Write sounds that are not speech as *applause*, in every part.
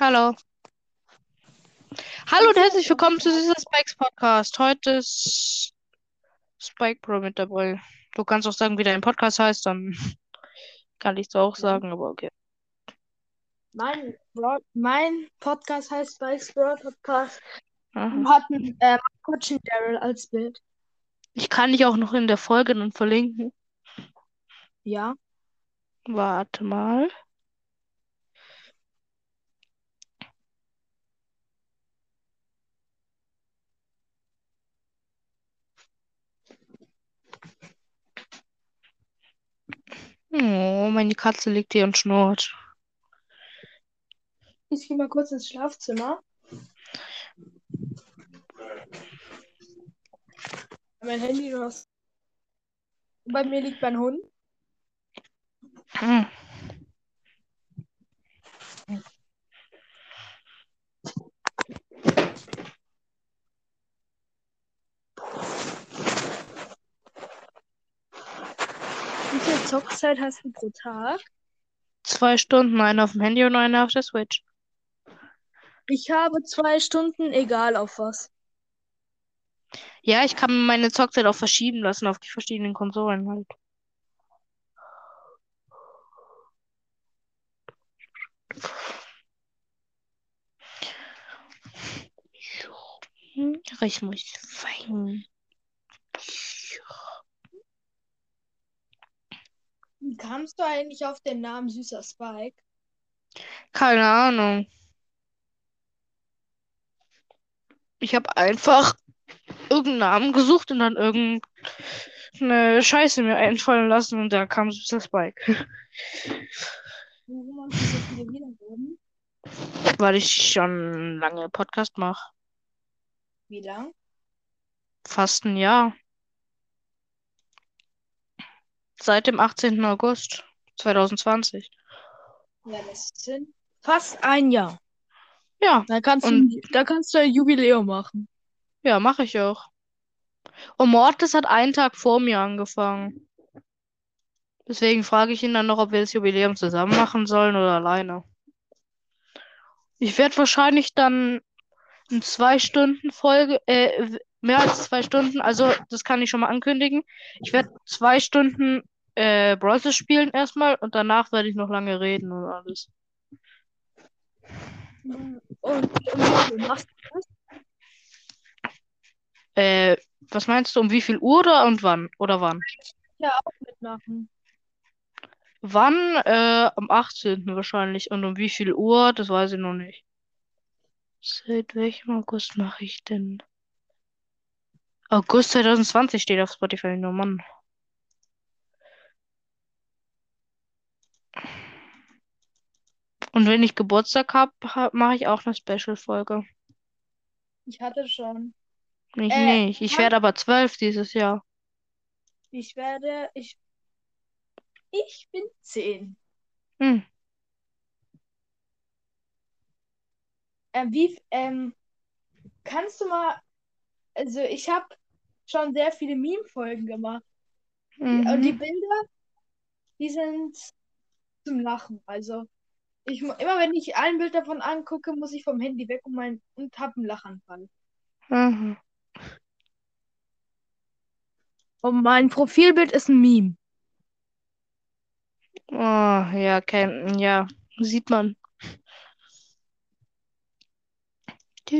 Hallo. Hallo und herzlich willkommen zu dieser Spikes Podcast. Heute ist Spike Pro mit dabei. Du kannst auch sagen, wie dein Podcast heißt, dann *laughs* kann ich es auch sagen, aber okay. Mein, Broad, mein Podcast heißt Spikes Broad Podcast. Aha. Wir hatten äh, Coaching Daryl als Bild. Ich kann dich auch noch in der Folge dann verlinken. Ja. Warte mal. Oh, meine Katze liegt hier und schnurrt. Ich gehe mal kurz ins Schlafzimmer. Mein Handy noch. Bei mir liegt mein Hund. Hm. Wie viel Zockzeit hast du pro Tag? Zwei Stunden, eine auf dem Handy und eine auf der Switch. Ich habe zwei Stunden, egal auf was. Ja, ich kann meine Zockzeit auch verschieben lassen auf die verschiedenen Konsolen halt. Ich muss weinen. Wie kamst du eigentlich auf den Namen Süßer Spike? Keine Ahnung. Ich habe einfach irgendeinen Namen gesucht und dann irgendeine Scheiße mir einfallen lassen und da kam Süßer Spike. Warum hast du so viele Wiedergaben? Weil ich schon lange Podcast mache. Wie lang? Fast ein Jahr. Seit dem 18. August 2020. Ja, das sind fast ein Jahr. Ja, Da kannst Und- du, da kannst du ein Jubiläum machen. ja, mache ich auch. Und Mortis hat einen Tag vor mir angefangen. Deswegen frage ich ihn dann noch, ob wir das Jubiläum zusammen machen sollen oder alleine. Ich werde wahrscheinlich dann eine zwei Stunden Folge, äh, mehr als zwei Stunden, also das kann ich schon mal ankündigen. Ich werde zwei Stunden äh, Brawl Stars spielen erstmal und danach werde ich noch lange reden und alles. Und, und wie viel machst du das? Äh, was meinst du, um wie viel Uhr oder und wann? Oder wann? Ja, auch mitmachen. Wann? Äh, am 18. wahrscheinlich. Und um wie viel Uhr? Das weiß ich noch nicht. Seit welchem August mache ich denn? August 2020 steht auf Spotify. Oh Mann. Und wenn ich Geburtstag habe, hab, mache ich auch eine Special-Folge. Ich hatte schon. Ich Äh, nicht. Ich werde aber zwölf dieses Jahr. Ich werde, ich, ich bin zehn. Hm. Ähm, wie, ähm, kannst du mal, also ich habe schon sehr viele Meme-Folgen gemacht. Und die Mhm. Bilder, die sind zum Lachen. Also ich, immer wenn ich ein Bild davon angucke, muss ich vom Handy weg und mein und hab einen Lachanfall. Mhm. Und mein Profilbild ist ein Meme. Oh, ja, kein, ja, sieht man. *laughs*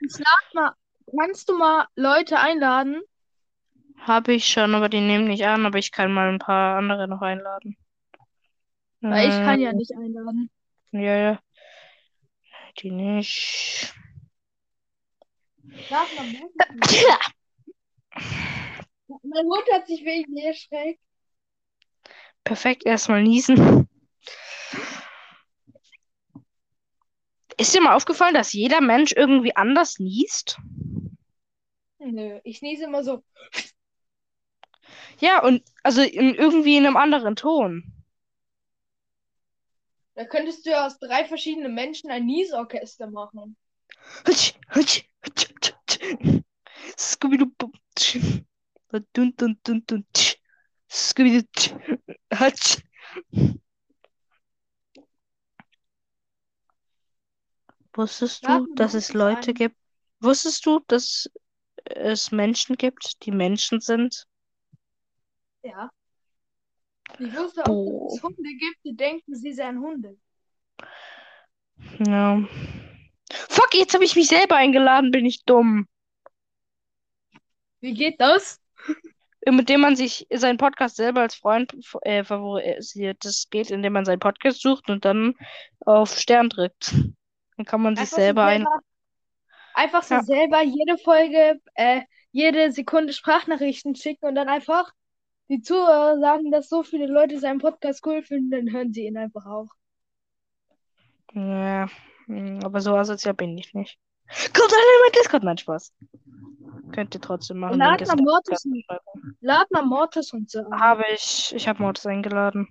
Ich lad mal, kannst du mal Leute einladen? Habe ich schon, aber die nehmen nicht an, aber ich kann mal ein paar andere noch einladen. Weil ich kann ja Ähm, nicht einladen. ja, ja. Die nicht. Mal, Tja. Mein Hund hat sich wegen mir erschreckt. Perfekt, erstmal niesen. Ist dir mal aufgefallen, dass jeder Mensch irgendwie anders niest? Nö, ich niese immer so. Ja, und also in, irgendwie in einem anderen Ton. Da könntest du ja aus drei verschiedenen Menschen ein Niesorchester machen. Scooby-Doo. Scooby Hatsch. Wusstest du, dass es Leute gibt? Wusstest du, dass es Menschen gibt, die Menschen sind? Ja. Ich wusste auch, dass es Hunde gibt, die denken, sie seien Hunde. Ja. Fuck, jetzt habe ich mich selber eingeladen, bin ich dumm. Wie geht das? Mit dem man sich seinen Podcast selber als Freund äh, favorisiert. Das geht, indem man seinen Podcast sucht und dann auf Stern drückt. Dann kann man sich so selber ein. selber, einfach so Ja. selber jede Folge, äh, jede Sekunde Sprachnachrichten schicken und dann einfach die Zuhörer sagen, dass so viele Leute seinen Podcast cool finden, dann hören sie ihn einfach auch. Ja, hm, aber so asozial bin ich nicht. Kommt alle in mein Discord, nein, Spaß. Könnt ihr trotzdem machen. Lad mal Mortis, Podcast-Beschreibung. lad mal Mortis und so. Habe ich, ich habe Mortis eingeladen.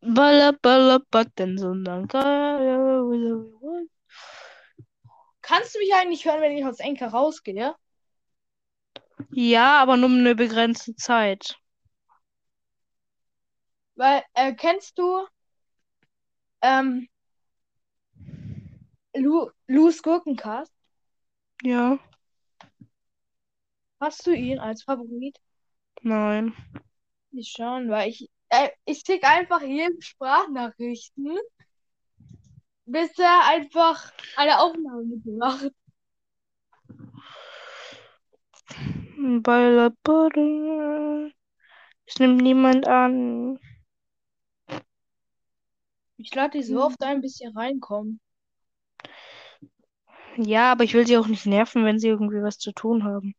Balla, balla, button, sondern Kannst du mich eigentlich hören, wenn ich aus Enker rausgehe? Ja, aber nur eine begrenzte Zeit. Weil, äh, kennst du ähm, Lu Lu's Gurkencast? Ja, Hast du ihn als Favorit? nein. Ich schon, weil ich, äh, ich schicke einfach jedem Sprachnachrichten, bis er einfach eine Aufnahme mitmacht. Balla, balla. Es nimmt niemand an. Ich lade die so oft ein, bis sie reinkommen. Ja, aber ich will sie auch nicht nerven, wenn sie irgendwie was zu tun haben.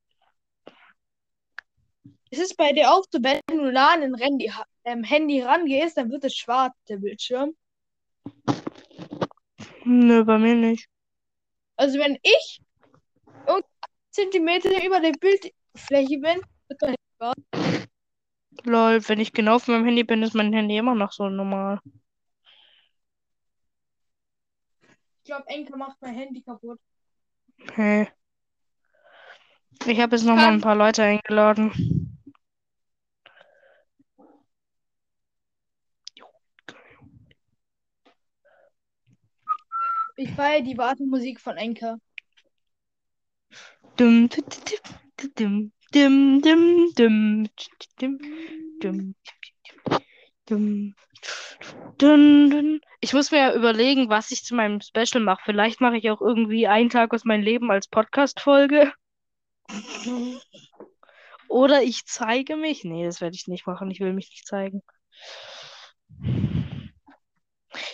Es ist bei dir auch so, wenn du nah an den Handy, ähm, Handy rangehst, dann wird es schwarz, der Bildschirm. Nö, bei mir nicht. Also wenn ich Zentimeter über der Bildfläche bin, wird mein Lol, wenn ich genau auf meinem Handy bin, ist mein Handy immer noch so normal. Ich glaube, Enker macht mein Handy kaputt. Hey. Ich habe jetzt noch mal ein paar Leute eingeladen. Ich feiere die Wartemusik von Enker. Dum, dum, dum, dum, dum, dum, dum, dum, dum, dum, dum. Ich muss mir ja überlegen, was ich zu meinem Special mache. Vielleicht mache ich auch irgendwie einen Tag aus meinem Leben als Podcast-Folge. Oder ich zeige mich. Nee, das werde ich nicht machen. Ich will mich nicht zeigen.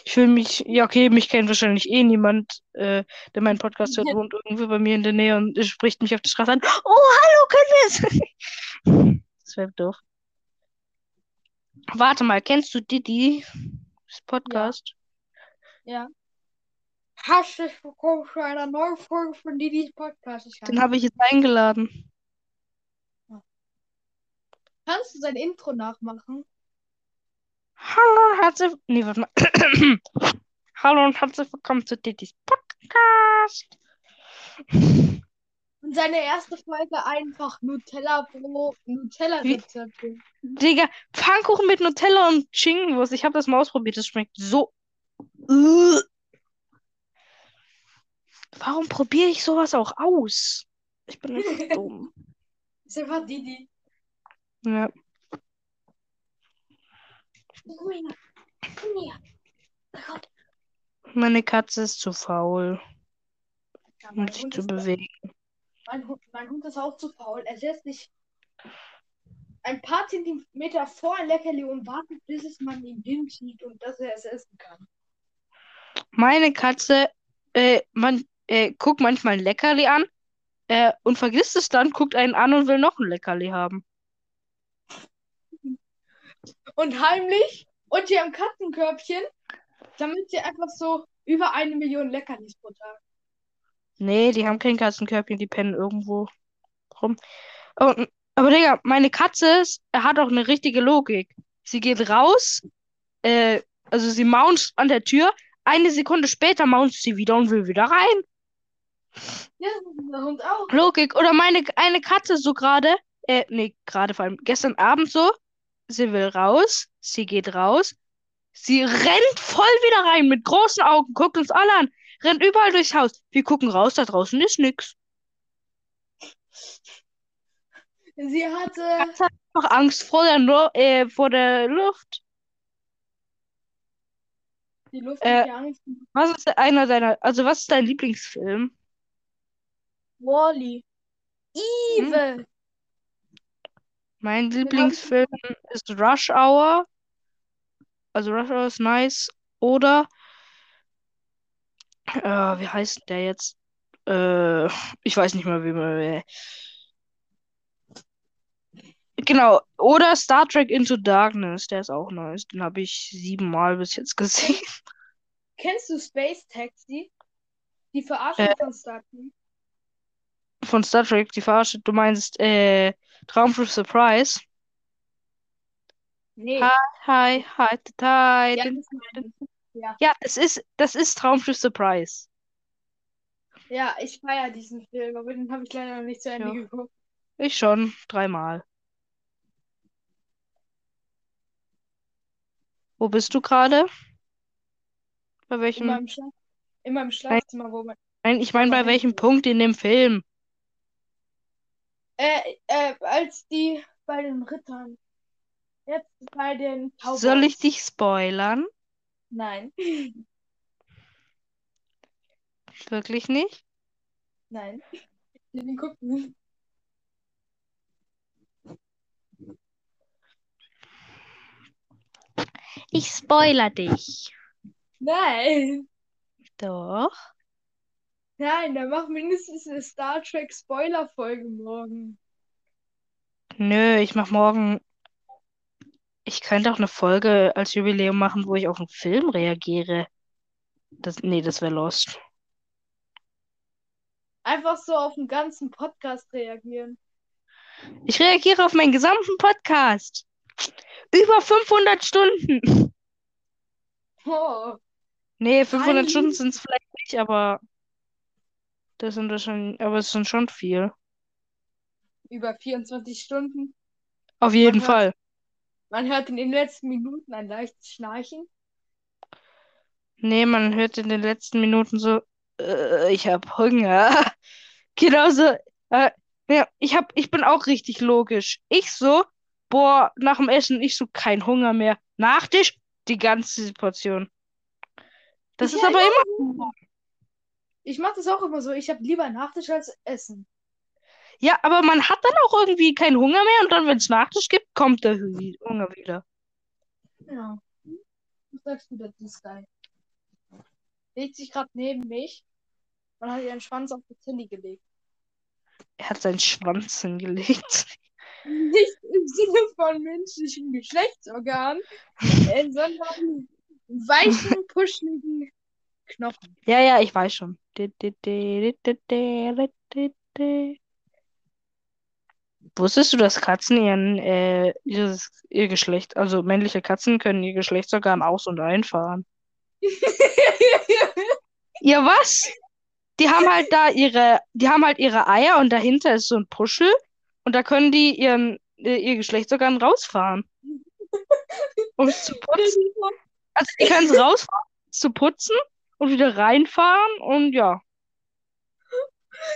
Ich will mich, ja, okay, mich kennt wahrscheinlich eh niemand, äh, der meinen Podcast hört, wohnt irgendwo bei mir in der Nähe und spricht mich auf der Straße an. Oh, hallo, können wir es? *laughs* Das wäre doof. Warte mal, kennst du Didi? Das Podcast? Ja. Herzlich willkommen zu einer neuen Folge von Didis Podcast. Den habe ich jetzt eingeladen. Kannst du sein Intro nachmachen? Hallo und herzlich. Nee, warte mal. *clears throat* Hallo und herzlich willkommen zu Didis Podcast. Und seine erste Folge einfach Nutella Brot, Nutella Rezepte. Digga, Pfannkuchen mit Nutella und Schinkenwurst. Ich habe das mal ausprobiert. Das schmeckt so. Warum probiere ich sowas auch aus? Ich bin einfach dumm. *laughs* Ist einfach Didi. Ja. Meine Katze ist zu faul, um sich zu bewegen. Mein, Hund, mein Hund ist auch zu faul. Er setzt sich ein paar Zentimeter vor ein Leckerli und wartet, bis es man ihm hinschiebt und dass er es essen kann. Meine Katze äh, man, äh, guckt manchmal ein Leckerli an äh, und vergisst es dann, guckt einen an und will noch ein Leckerli haben. Und heimlich unter ihrem Katzenkörbchen sammelt sie einfach so über eine Million Leckerlis pro Tag. Nee, die haben kein Katzenkörbchen, die pennen irgendwo rum. Aber, aber Digga, meine Katze ist- hat auch eine richtige Logik. Sie geht raus, äh, also sie maunzt an der Tür, eine Sekunde später maunzt sie wieder und will wieder rein. Ja, der Hund auch. Logik. Oder meine eine Katze so gerade, äh, nee, gerade vor allem gestern Abend so, sie will raus, sie geht raus, sie rennt voll wieder rein mit großen Augen, guckt uns alle an, rennt überall durchs Haus. Wir gucken raus, da draußen ist nix. Sie hatte. Katze hat noch Angst vor der, Lu äh, vor der Luft. Die Luft Äh, hat ja Angst. Was ist einer deiner, also was ist dein Lieblingsfilm? Wally. Evil. Mein Den hab ich Lieblingsfilm ist Rush Hour. Also Rush Hour ist nice. Oder, äh, wie heißt der jetzt? Äh, ich weiß nicht mehr, wie man. Genau. Oder Star Trek Into Darkness. Der ist auch nice. Den habe ich siebenmal bis jetzt gesehen. *laughs* Kennst du Space Taxi? Die Verarschung Äh. von Star Trek? Von Star Trek, die Verarsche. Du meinst, äh, Traumschiff Surprise. Nee. Hi, hi, hi, hi. Ja, Ja. Ja, das ist, das ist Traumschiff Surprise. ja, ich feiere diesen Film, aber den habe ich leider noch nicht zu Ende Ja. geguckt. Ich schon, dreimal. Wo bist du gerade? Bei In welchem? meinem, Schla in meinem Schlafzimmer, wo man. Nein, ich meine, bei welchem Punkt in dem Film? Äh, äh, als die bei den Rittern. Jetzt bei den Cowboys. Soll ich dich spoilern? Nein. Wirklich nicht? Nein. Den gucken. Ich spoiler dich. Nein. Doch. Nein, dann mach mindestens eine Star Trek Spoiler-Folge morgen. Nö, ich mach morgen. Ich könnte auch eine Folge als Jubiläum machen, wo ich auf einen Film reagiere. Das, nee, das wäre Lost. Einfach so auf den ganzen Podcast reagieren. Ich reagiere auf meinen gesamten Podcast. Über 500 Stunden. Oh, Nee, 500 Nein. Stunden sind es vielleicht nicht, aber das sind das schon, aber es sind schon viel. über 24 Stunden. Auf jeden Fall. Man hört in den letzten Minuten ein leichtes Schnarchen. Nee, man hört in den letzten Minuten so, äh, ich hab Hunger. *laughs* Genauso, äh, ja, ich hab, ich bin auch richtig logisch. Ich so, boah, nach dem Essen, ich so, kein Hunger mehr. Nachtisch, die ganze Portion. Das Ich ist aber ja, immer. Ich mache das auch immer so. Ich habe lieber Nachtisch als Essen. Ja, aber man hat dann auch irgendwie keinen Hunger mehr und dann, wenn es Nachtisch gibt, kommt der Hu- Hunger wieder. Ja. Was sagst du dazu, Sky? Legt sich gerade neben mich und hat ihren Schwanz auf das Handy gelegt. Er hat seinen Schwanz hingelegt. *laughs* Nicht im Sinne von menschlichen Geschlechtsorgan, äh, sondern weichen, puscheligen Knochen. Ja, ja, ich weiß schon. Di- di- di- di- di- di- di- di. Wusstest du, dass Katzen ihren, äh, ihres, ihr Geschlecht, also männliche Katzen können ihr Geschlechtsorgan aus- und einfahren? *laughs* Ja, was? Die haben halt da ihre, die haben halt ihre Eier und dahinter ist so ein Puschel und da können die ihren, äh, ihr Geschlechtsorgan rausfahren. Um es zu putzen. Also die können es rausfahren, zu putzen und wieder reinfahren und ja.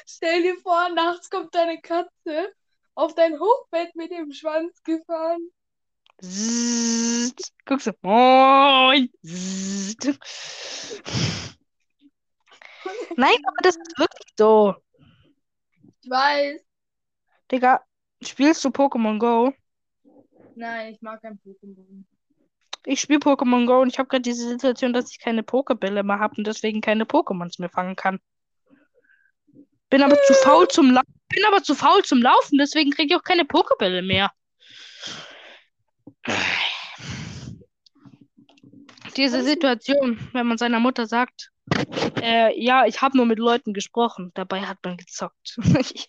Stell dir vor, nachts kommt deine Katze auf dein Hochbett mit dem Schwanz gefahren. Zzzzt. Guckst du, moin. Nein, aber das ist wirklich so. Ich weiß. Digga, spielst du Pokémon Go? Nein, ich mag kein Pokémon. Ich spiele Pokémon Go und ich habe gerade diese Situation, dass ich keine Pokébälle mehr habe und deswegen keine Pokémons mehr fangen kann. Bin aber zu faul zum La bin aber zu faul zum Laufen, deswegen kriege ich auch keine Pokébälle mehr. Diese Situation, wenn man seiner Mutter sagt, äh, ja, ich habe nur mit Leuten gesprochen, dabei hat man gezockt. *laughs* Ich,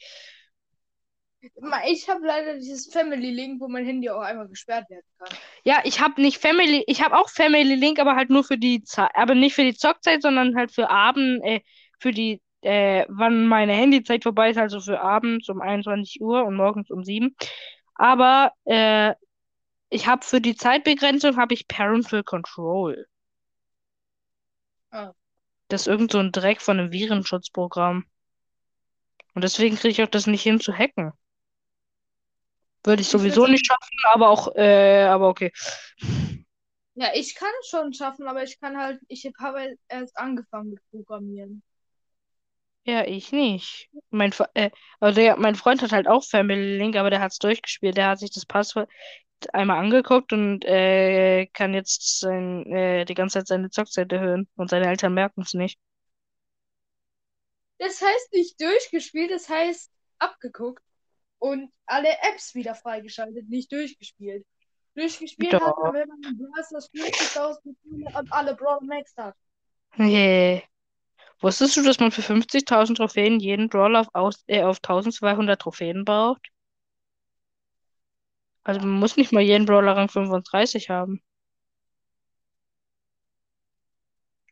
Ich habe leider dieses Family Link, wo mein Handy auch einmal gesperrt werden kann. Ja, ich habe nicht Family, ich habe auch Family Link, aber halt nur für die Zeit, aber nicht für die Zockzeit, sondern halt für Abend, äh, für die, äh, wann meine Handyzeit vorbei ist, also für abends um 21 Uhr und morgens um 7. Aber äh, ich habe für die Zeitbegrenzung habe ich Parental Control. Ah. Das ist irgend so ein Dreck von einem Virenschutzprogramm. Und deswegen kriege ich auch das nicht hin zu hacken. Würde ich sowieso nicht schaffen, aber auch, äh, aber okay. Ja, ich kann es schon schaffen, aber ich kann halt, ich habe erst angefangen mit Programmieren. Ja, ich nicht. Mein, Fre- äh, also der, mein Freund hat halt auch Family Link, aber der hat es durchgespielt. Der hat sich das Passwort einmal angeguckt und äh, kann jetzt sein, äh, die ganze Zeit seine Zockzeit erhöhen. Und seine Eltern merken es nicht. Das heißt nicht durchgespielt, das heißt abgeguckt und alle Apps wieder freigeschaltet, nicht durchgespielt. Durchgespielt Doch. hat man, wenn man im Browser 50.000 Mitglieder und alle Brawl Max hat. Hey. Wusstest du, dass man für 50.000 Trophäen jeden Brawler auf, aus, äh, auf 1200 Trophäen braucht? Also man muss nicht mal jeden Brawler Rang 35 haben.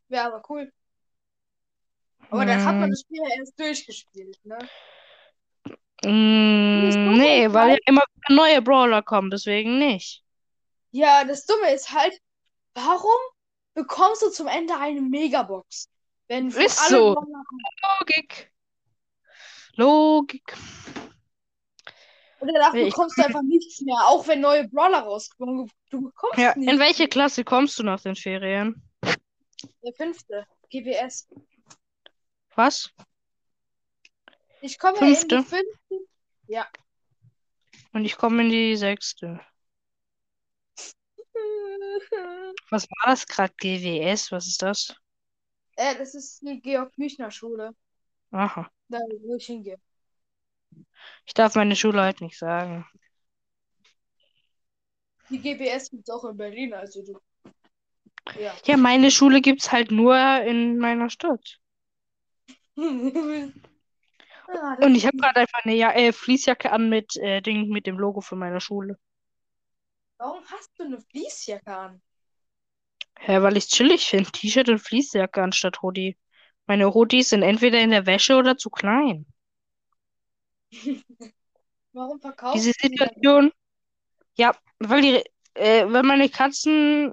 Wäre aber cool. Aber dann hat man Hm. das Spiel ja erst durchgespielt, ne? Mm, nee, weil ja halt- immer wieder neue Brawler kommen, deswegen nicht. Ja, das Dumme ist halt, warum bekommst du zum Ende eine Megabox? Wenn Ist so. Logik. Logik. Und danach Ich- bekommst du einfach nichts mehr, auch wenn neue Brawler rauskommen. Du bekommst Ja, nichts. in welche Klasse kommst du nach den Ferien? Der fünfte. GPS. Was? Ich komme Fünfte? in die fünfte. Ja. Und ich komme in die sechste. *laughs* Was war das gerade? GWS? Was ist das? Äh, das ist die Georg-Büchner-Schule, Aha. da wo ich hingehe. Ich darf meine Schule halt nicht sagen. Die GPS gibt es auch in Berlin, also du. Ja. Ja, meine Schule gibt's halt nur in meiner Stadt. *laughs* Ah, Und ich habe gerade einfach eine ja äh, Fließjacke an mit äh, Ding mit dem Logo von meiner Schule. Warum hast du eine Fließjacke an? Hä, weil ich chillig finde. T-Shirt und Fließjacke anstatt Hoodie. Meine Hoodies sind entweder in der Wäsche oder zu klein. *laughs* Warum verkaufst Diese du die dann? Situation. Ja, weil die, äh, weil meine Katzen,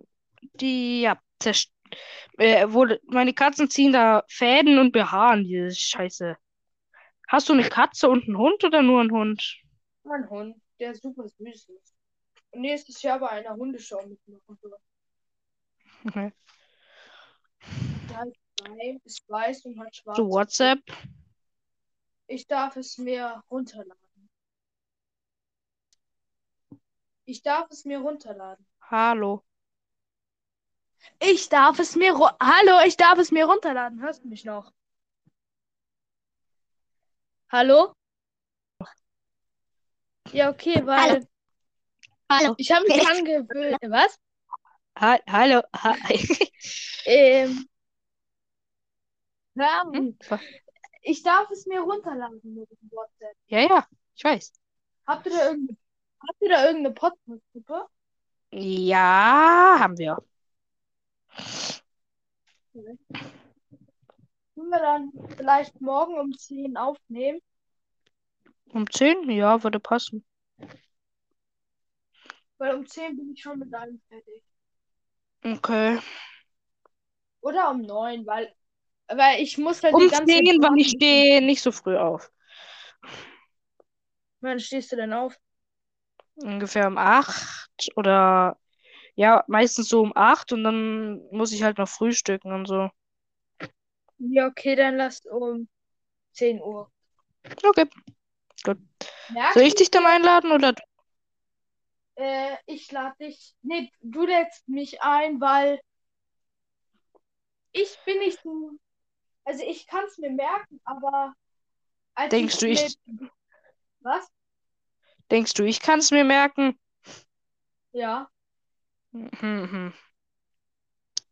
die, ja, zerst äh, wurde, meine Katzen ziehen da Fäden und behaaren diese Scheiße. Hast du eine Katze und einen Hund oder nur einen Hund? Mein Hund, der super süß ist. Und nächstes Jahr bei einer Hundeshow mitmachen. soll. Okay. Der ist weiß, ist weiß und hat schwarze So WhatsApp. Ich darf es mir runterladen. Ich darf es mir runterladen. Hallo. Ich darf es mir Hallo, ich darf es mir runterladen. Hörst du mich noch? Hallo? Ja, okay, weil Hallo. ich habe mich angewöhnt. Was? Ha hallo. Ha *laughs* Ähm, ja, Hm? ich darf es mir runterladen mit dem WhatsApp. Ja, ja, ich weiß. Habt ihr da irgendeine, habt ihr da irgendeine Podcast-Gruppe? Ja, haben wir. Können wir dann vielleicht morgen um 10 aufnehmen? Um 10? Ja, würde passen. Weil um 10 bin ich schon mit allem fertig. Okay. Oder um 9, weil, weil ich muss halt Um die ganze 10, weil ich stehe nicht so früh auf. Wann stehst du denn auf? Ungefähr um 8 oder ja, meistens so um 8 und dann muss ich halt noch frühstücken und so. Ja, okay, dann lasst um 10 Uhr. Okay. Merkst Soll ich dich dann einladen oder du? Äh, ich lade dich. Nee, du lädst mich ein, weil ich bin nicht so. Also ich kann es mir merken, aber als Denkst du, ich- mit- Was? Denkst du, ich kann es mir merken? Ja. Hm, hm.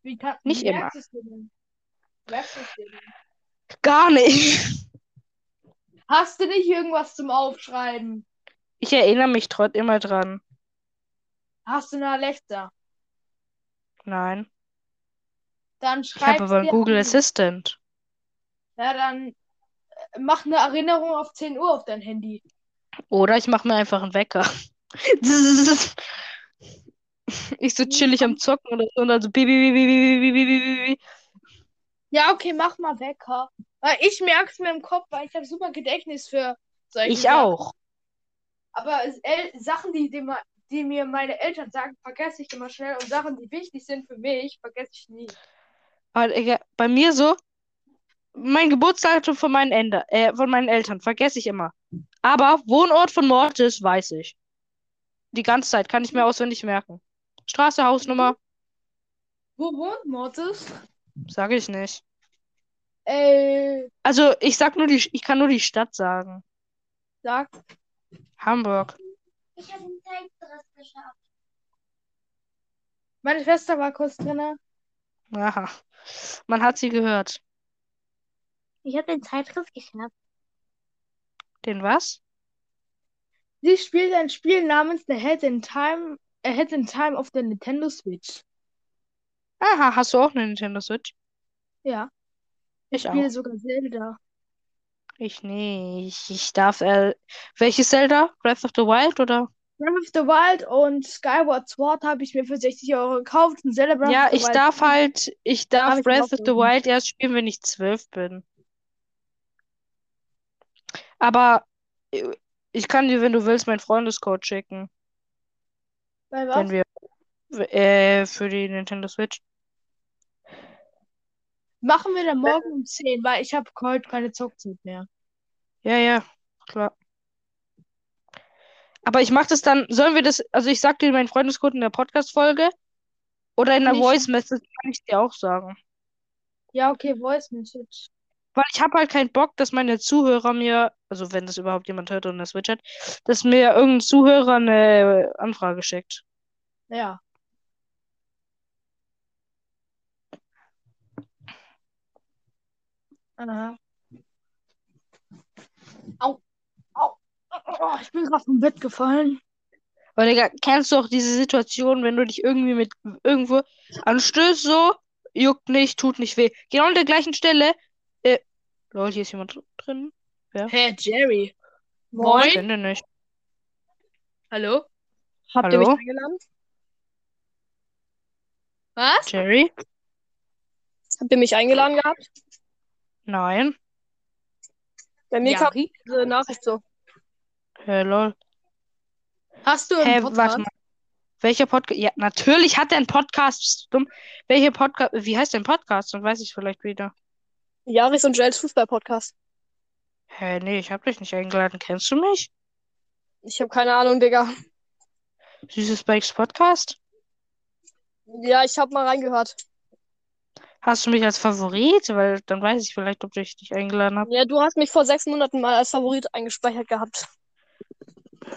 Wie kann Nicht wie immer. merkst du es dir denn? Merkst du es dir denn? Gar nicht. Hast du nicht irgendwas zum Aufschreiben? Ich erinnere mich trotzdem immer dran. Hast du eine Alexa? Nein. Dann schreib. Ich habe aber einen Google an... Assistant. Ja, dann mach eine Erinnerung auf 10 Uhr auf dein Handy. Oder ich mach mir einfach einen Wecker. ich so chillig am Zocken oder so und dann so bi, bi, bi, Ja, okay, mach mal Wecker. Weil ich merke es mir im Kopf, weil ich habe super Gedächtnis für solche Ich Sachen. auch. Aber äh, Sachen, die, die, man, die mir meine Eltern sagen, vergesse ich immer schnell. Und Sachen, die wichtig sind für mich, vergesse ich nie. Aber Digga, bei mir so, mein Geburtsdatum von meinen, Ende, äh, von meinen Eltern vergesse ich immer. Aber Wohnort von Mortis weiß ich. Die ganze Zeit kann ich mir auswendig merken. Straße, Hausnummer, Wo wohnt Mortis? sage ich nicht. Äh, Also ich sag nur die, ich kann nur die Stadt sagen. sag. Hamburg. Ich habe den Zeitdress geschafft. Meine Schwester war kurz drin. Aha. Man hat sie gehört. Ich habe den Zeitdress geschafft. Den was? Sie spielt ein Spiel namens The Head in Time, Ahead in Time auf der Nintendo Switch. Aha, hast du auch eine Nintendo Switch? Ja. Ich Ich spiele auch. sogar Zelda. Ich nicht. Ich darf, äh, welches Zelda? Breath of the Wild oder? Breath of the Wild und Skyward Sword habe ich mir für 60 Euro gekauft. Und Zelda Breath Ja, ich darf halt, ich darf ich Breath of the. Wild erst spielen, wenn ich zwölf bin. Aber äh, ich kann dir, wenn du willst, meinen Freundescode schicken, Bei was? wenn wir, äh, für die Nintendo Switch. Machen wir dann morgen um 10, weil ich habe heute keine Zockzeit mehr. Ja, ja, klar. Aber ich mach das dann, sollen wir das, also ich sag dir meinen Freundescode in der Podcast-Folge oder in der Nicht. Voice Message kann ich dir auch sagen. Ja, okay, Voice Message. Weil ich habe halt keinen Bock, dass meine Zuhörer mir, also wenn das überhaupt jemand hört und Switch hat, dass mir irgendein Zuhörer eine Anfrage schickt. Ja. Aha. Au. Au. Oh, ich bin gerade vom Bett gefallen. Weil, Digga, kennst du auch diese Situation, wenn du dich irgendwie mit irgendwo anstößt, so, juckt nicht, tut nicht weh. Genau an der gleichen Stelle, äh, lol, hier ist jemand drin. Hey, Jerry. Ich Moin. kenne den nicht. Hallo? Habt ihr mich Hallo? eingeladen? Was? Jerry? Habt ihr mich eingeladen gehabt? Nein. Bei mir kam diese Nachricht so. Hä, lol. Hast du einen Hä, Podcast? warte mal. Welcher Podcast? Ja, natürlich hat er einen Podcast. Dumm? Welcher Podcast? Wie heißt dein Podcast? Dann weiß ich vielleicht wieder. Jaris und Joels Fußball-Podcast. Hä, nee, ich hab dich nicht eingeladen. Kennst du mich? Ich habe keine Ahnung, Digga. Süßes Spikes Podcast? Ja, ich habe mal reingehört. Hast du mich als Favorit? Weil dann weiß ich vielleicht, ob ich dich eingeladen habe. Ja, du hast mich vor sechs Monaten mal als Favorit eingespeichert gehabt.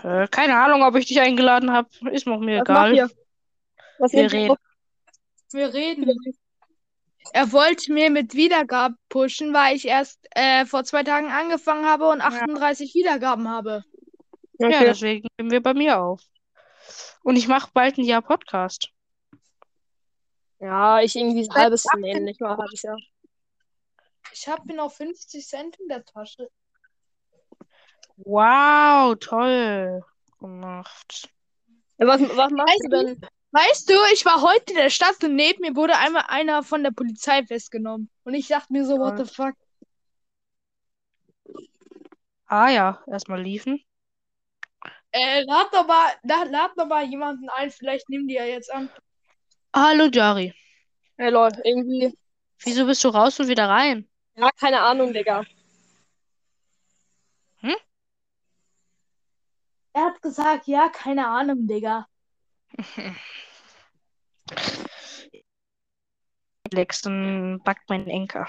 Äh, keine Ahnung, ob ich dich eingeladen habe. Ist mir auch mir Was egal. Was Wir reden. Wir reden. Er wollte mir mit Wiedergaben pushen, weil ich erst äh, vor zwei Tagen angefangen habe und 38 Wiedergaben habe. Ja, Okay. deswegen nehmen wir bei mir auf. Und ich mache bald ein Jahr Podcast. Ja, ich irgendwie ein halbes, nee, nicht mal ein halbes Jahr. Ich habe noch 50 Cent in der Tasche. Wow, toll gemacht. Ja, was, was machst Weißt du denn? Weißt du, ich war heute in der Stadt und neben mir wurde einmal einer von der Polizei festgenommen. Und ich dachte mir so, what the fuck? Ah ja, erstmal liefen. Äh, lad doch mal, lad, lad doch mal jemanden ein, vielleicht nehmen die ja jetzt an. Hallo Jari. Hey, lol, irgendwie. Wieso bist du raus und wieder rein? Ja, keine Ahnung, Digga. Er hat gesagt, ja, keine Ahnung, Digga. *laughs* Lex, dann backt mein Enker.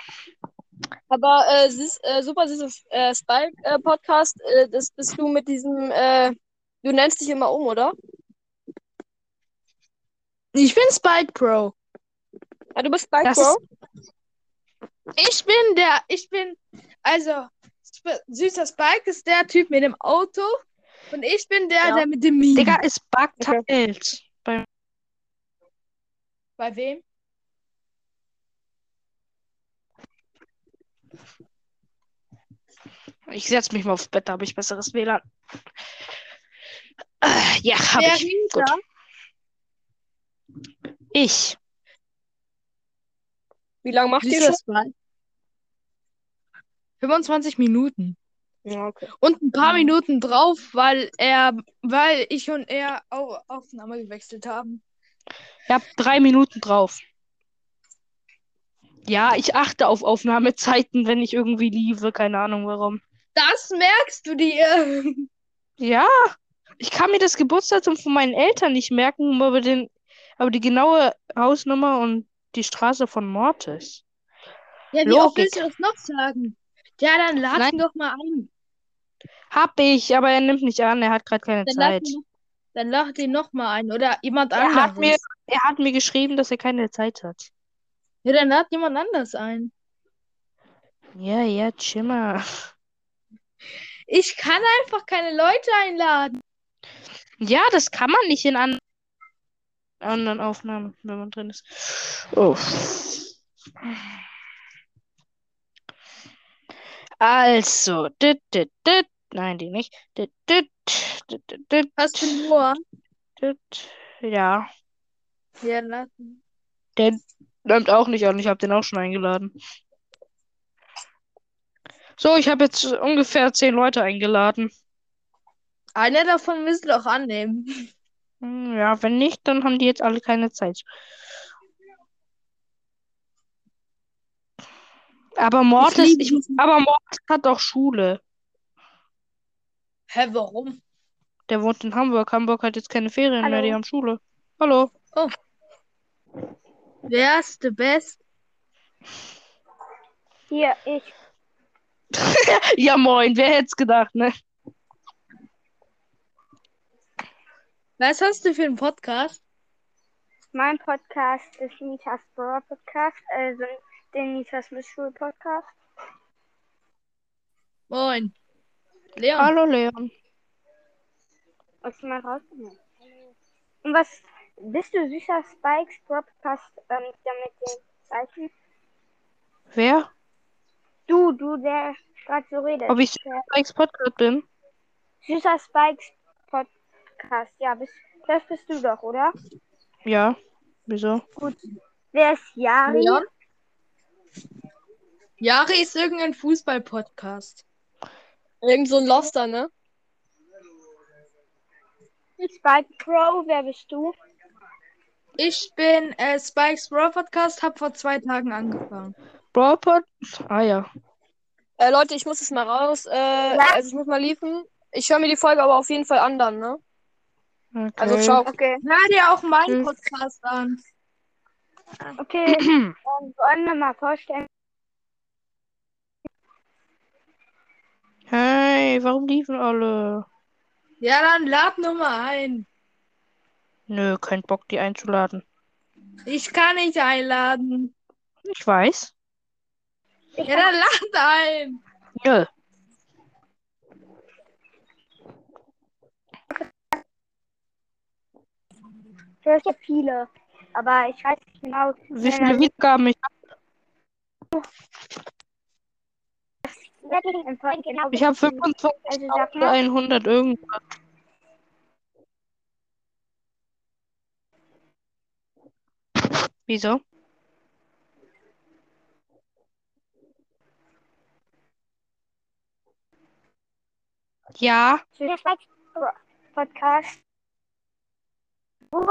Aber äh, süß, äh, super süßes äh, Spike-Podcast, äh, das bist du mit diesem, äh, du nennst dich immer um, oder? Ich bin Spike Pro. Ja, du bist Spike Das Bro? Ich bin der, ich bin, also, Sp süßer Spike ist der Typ mit dem Auto. Und ich bin der, Ja. der mit dem Meme. Digga, es buggt halt. Beim Bei wem? ich setz mich mal aufs Bett, da habe ich besseres WLAN. Äh, ja, hab Wer ich. hieß Gut. Ich. Wie lange macht ihr das? mal? 25 Minuten. Ja, okay. Und ein paar. Minuten drauf, weil er, weil ich und er Au- Aufnahme gewechselt haben. Ich hab drei Minuten drauf. Ja, ich achte auf Aufnahmezeiten, wenn ich irgendwie liebe. Keine Ahnung warum. Das merkst du dir. *laughs* Ja, ich kann mir das Geburtsdatum von meinen Eltern nicht merken, aber den, aber die genaue Hausnummer und die Straße von Mortis. Ja, wie oft Logik. willst du das noch sagen? Ja, dann lad Nein. ihn doch mal ein. Hab ich, aber er nimmt nicht an, er hat gerade keine Dann lad Zeit. ihn, dann lad ihn noch mal ein. Oder jemand Er hat anderes. mir, er hat mir geschrieben, dass er keine Zeit hat. Ja, dann lad jemand anders ein. Ja, ja, Chimmer. Ich kann einfach keine Leute einladen. Ja, das kann man nicht in an anderen Aufnahmen, wenn man drin ist. Oh. Also, dit, dit, dit. Nein, die nicht. Dit, dit, dit, dit, dit, Hast du nur? dit. Ja, Ja, lass der nimmt auch nicht an. Ich habe den auch schon eingeladen. So, ich habe jetzt ungefähr zehn Leute eingeladen. Einer davon müsst ihr auch annehmen. Hm, Ja, wenn nicht, dann haben die jetzt alle keine Zeit. Aber Mortis, ich, diesen- aber Mortis hat doch Schule. Hä, warum? Der wohnt in Hamburg. Hamburg hat jetzt keine Ferien mehr, die Hallo. haben Schule. Hallo. Wer ist der Best? Hier, ich. *laughs* Ja, moin, wer hätte es gedacht, ne? Was hast du für einen Podcast? Mein Podcast ist Nitas Brawl Podcast, also der Nitas Mystery Podcast. Moin. Leon. Hallo, Leon. Hast du mal rausgenommen? Und was bist du süßer Spikes Podcast ähm, der mit den Zeichen? Wer? Du, du, der gerade so redet. Ob ich Der Spikes Podcast bin? süßer Spikes Podcast, ja, bist, das bist du doch, oder? Ja. Wieso? Gut. Wer ist Yari? Leon? Jari ist irgendein Fußball-Podcast. Irgend so ein Loster, ne? Spike Pro, wer bist du? Ich bin äh, Spikes Brawl Podcast, hab vor zwei Tagen angefangen. Brawl Pod? Ah ja. Äh, Leute, ich muss jetzt mal raus. Äh, also ich muss mal liefen. Ich höre mir die Folge aber auf jeden Fall an dann, ne? Okay. Also ciao. Okay. Hör dir auch meinen. Podcast an. Okay, *clears throat* ähm, wollen wir mal vorstellen. Hey, warum liefen alle? Ja, dann lad nur mal ein. Nö, kein Bock, die einzuladen. Ich kann nicht einladen. Ich weiß. Ja, dann lad ein. Nö. Höre ja viele, aber ich weiß nicht genau. Wie viele Wiedergaben ich Genau, Ich habe Also sag mal, 25.100 irgendwas. Wieso? Ja, Podcast.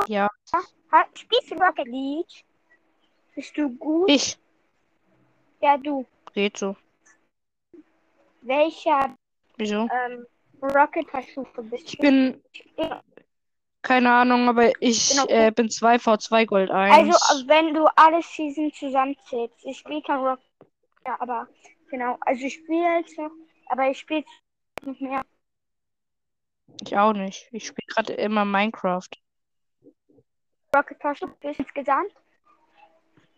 Ja. Spielst du Rocket League? Bist du gut? Ich. Ja, du. Geht so. Welcher Wieso? ähm, Rocket-Versuche bist Ich bin. Ja. Keine Ahnung, aber ich Genau. äh, bin 2v2 Gold 1. Also, äh, wenn du alle Season zusammenzählst. Ich spiele kein Rocket. Ja, aber genau. Also, ich spiele jetzt noch, aber ich spiele nicht mehr. Ich auch nicht. Ich spiele gerade immer Minecraft. Rocket-Versuche bist insgesamt.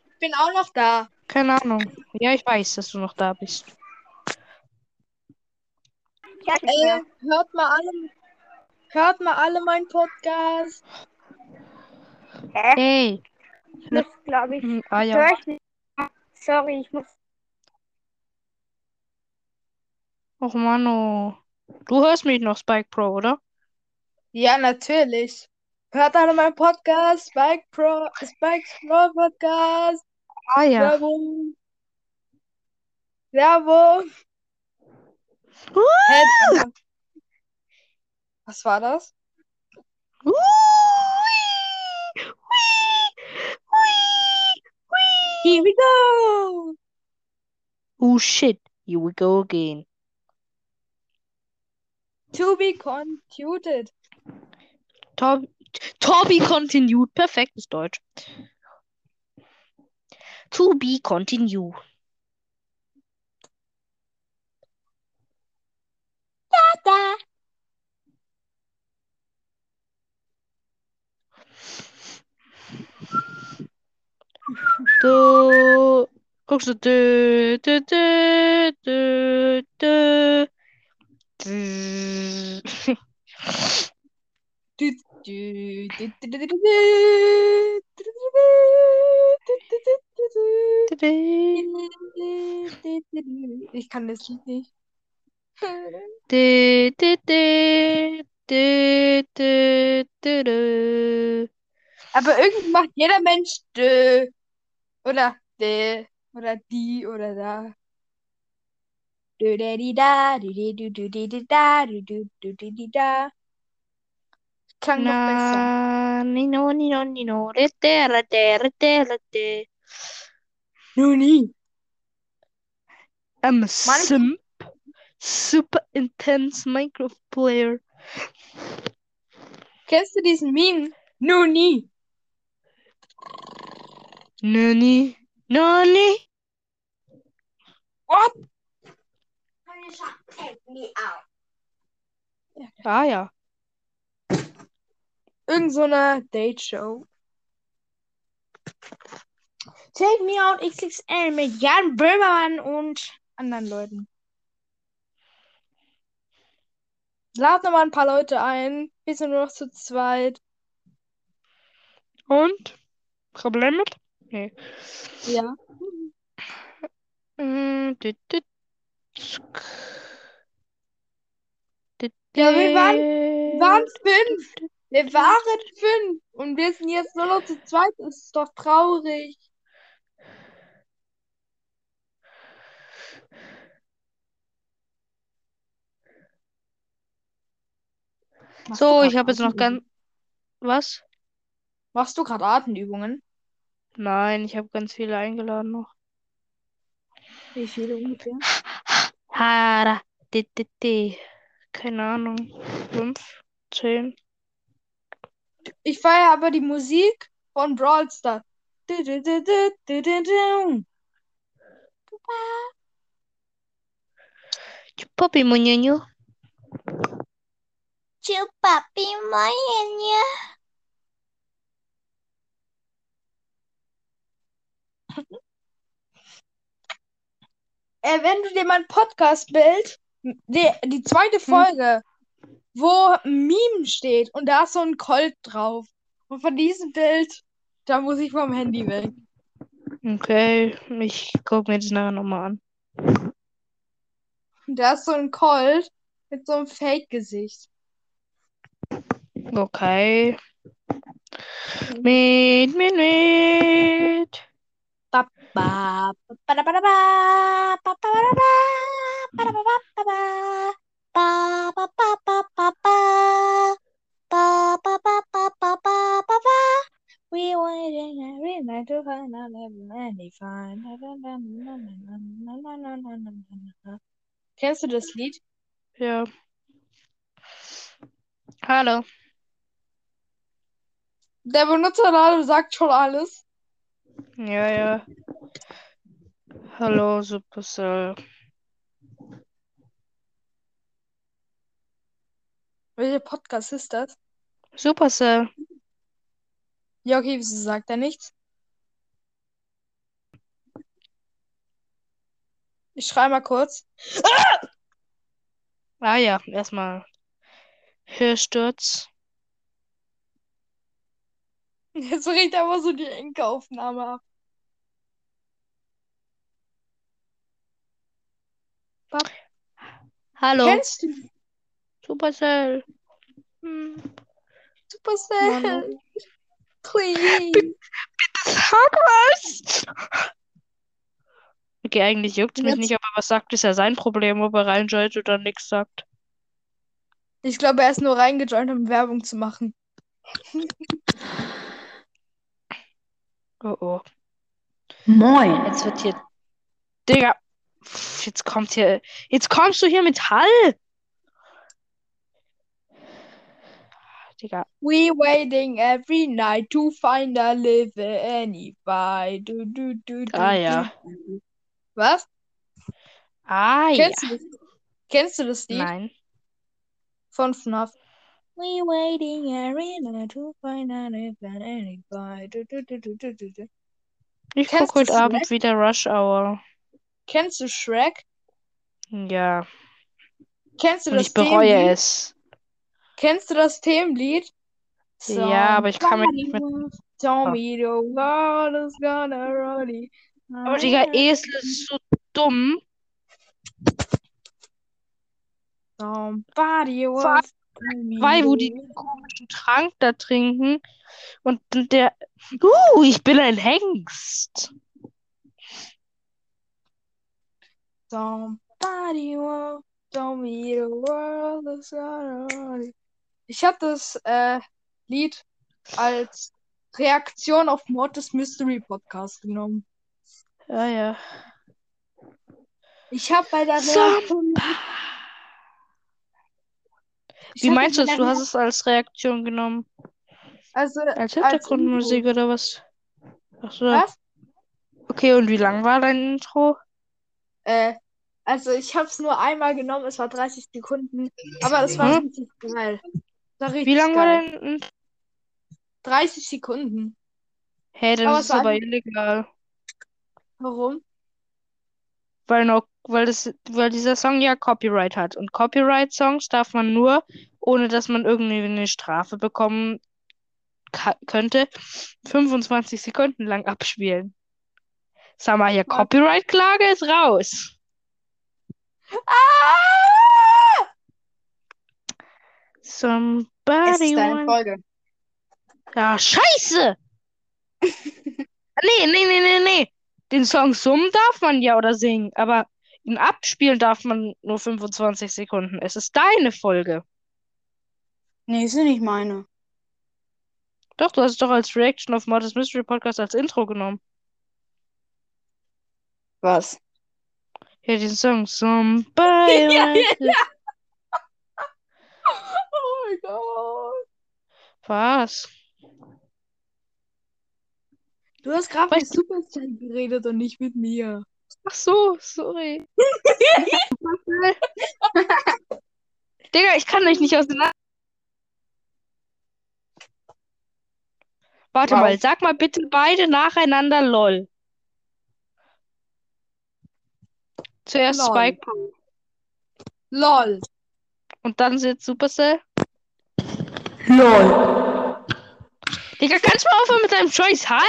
Ich bin auch noch da. Keine Ahnung. Ja, ich weiß, dass du noch da bist. Nicht Äh, hört mal alle, Hört mal alle meinen Podcast. Hä? Hey. Ich muss, glaube ich. Hm, Ah ja. Hör ich nicht. Sorry, ich muss. Och Mano. Du hörst mich noch, Spike Pro, oder? Ja, natürlich. Hört alle meinen Podcast. Spike Pro, Spike Pro Podcast. Ah ja. Werbung. Werbung. Hä, Alter. Was war das? Here we go. Oh shit, here we go again. To be continued. Tor Torbi continued. Perfektes Deutsch. To be continued. Da. Du guckst du. Du, du, du, du, du. Ich kann das Lied nicht. Aber irgendwie macht jeder Mensch dö oder dö. oder die oder da. Du, da, di, da, du, di, du, du, di, da, du, du, du, di, da. Can na ni no ni no ni no rete rete rete rete. Noni. I'm a simp, super intense Minecraft player. you du this Meme? Noni. Noni. Noni. What? Take me out. Ah yeah. Irgend so eine Date-Show. Take Me Out XXL mit Jan Böhmermann und anderen Leuten. Lad nochmal ein paar Leute ein. Wir sind nur noch zu zweit. Und? Problem mit? Nee. Ja. Mm, Ja, wir waren- waren fünf. Wir waren fünf. Und wir sind jetzt nur noch zu zweit. Das ist doch traurig. Machst So, ich habe jetzt noch ganz. Was? Machst du gerade Atemübungen? Nein, ich habe ganz viele eingeladen noch. Wie viele ungefähr? Hara. Keine Ahnung. Fünf, zehn. Ich feiere aber die Musik von Brawl Stars. Chupapi Muñoño. Chupapi Muñoño. Äh, wenn du dir meinen Podcast bild, die, die zweite hm. Folge hm wo ein Meme steht und da ist so ein Colt drauf. Und von diesem Bild, da muss ich vom Handy weg. Okay, ich gucke mir das nachher nochmal an. Und da ist so ein Colt mit so einem Fake-Gesicht. Okay. Mit, mit, mit. Ba, ba, ba, da, ba, da, ba, ba, ba, ba, da, ba, ba, da, ba, ba, ba, ba, ba, ba, ba, ba, ba, ba, ba, ba, ba, ba, ba, ba, ba, ba. We waiting every night to find out every they find. Na, na, na, na, na, na, na, na, na, na, na. Kennst du das Lied? Ja. Hallo. Der Benutzername sagt schon alles. Ja, ja. Hallo, Supercell. Welcher Podcast ist das? Supercell. Ja, okay, wieso sagt er nichts? Ich schreibe mal kurz. Ah ja, erstmal Hörsturz. Jetzt bricht aber so die Enke-Aufnahme ab. Hallo. Kennst du Supercell. Hm. Supercell? Manu. Please. Sag was! Okay, eigentlich juckt es mich nicht, aber was sagt, ist ja sein Problem, ob er reinjoint oder nichts sagt. Ich glaube, er ist nur reingejoint, um Werbung zu machen. Oh oh. Moin. Jetzt wird hier. Digga. Jetzt kommt hier. Jetzt kommst du hier mit Hall! Digga. We waiting every night to find a live anybody. Du, du, du, du, Ah, du, ja. du. Was? Ah ja. Kennst du das? Kennst du das Lied Nein. von FNAF? We waiting every night to find a live anybody. Du, du, du, du, du, du, du. Ich guck du heute Abend Shrek? wieder Rush Hour. Kennst du Shrek? Ja. Kennst du Und das ich bereue Themenlied? es. Kennst du das Themenlied? Ja, aber ich kann mich nicht mit. Somebody Told me the world is gonna roll it. Aber Digga, Esel ist so dumm. Somebody was Weil, wo die komischen Trank da trinken. Und der. Uh, ich bin ein Hengst. Somebody was told me the world is gonna roll it. Ich habe das äh, Lied als Reaktion auf Mortis Mystery Podcast genommen. Ja, ja. Ich habe bei der. Reaktion. Wie meinst du das? Du hast es als Reaktion genommen? Also, Als als Hintergrundmusik Intro. oder was? Ach so. Was? Okay, und wie lang war dein Intro? Äh, also ich habe es nur einmal genommen, es war 30 Sekunden, aber es war Mhm. richtig geil. Wie richtig lang war Intro? 30 Sekunden. Hey, Aber das es ist aber illegal. Warum? Weil noch, weil das, weil dieser Song ja Copyright hat. Und Copyright-Songs darf man nur, ohne dass man irgendwie eine Strafe bekommen könnte, 25 Sekunden lang abspielen. Sag mal hier? Copyright-Klage ist raus. Ah! Es Somebody ist deine Folge. Ja, scheiße! *laughs* Nee, nee, nee, nee, nee. Den Song summen darf man ja oder singen, aber ihn abspielen darf man nur 25 Sekunden. Es ist deine Folge. Nee, ist nicht meine. Doch, du hast es doch als Reaction auf Mortis Mystery Podcast als Intro genommen. Was? Ja, diesen Song. *laughs* Somebody Ja, ja, Oh mein Gott. Was? Du hast gerade mit Supercell geredet und nicht mit mir. Ach so, sorry. *laughs* Digga, ich kann euch nicht auseinander. Warte Wow. mal, sag mal bitte beide nacheinander LOL. Zuerst LOL. Spike LOL. und dann sitzt Supercell. LOL. Digga, kannst du mal aufhören mit deinem Choice Hall?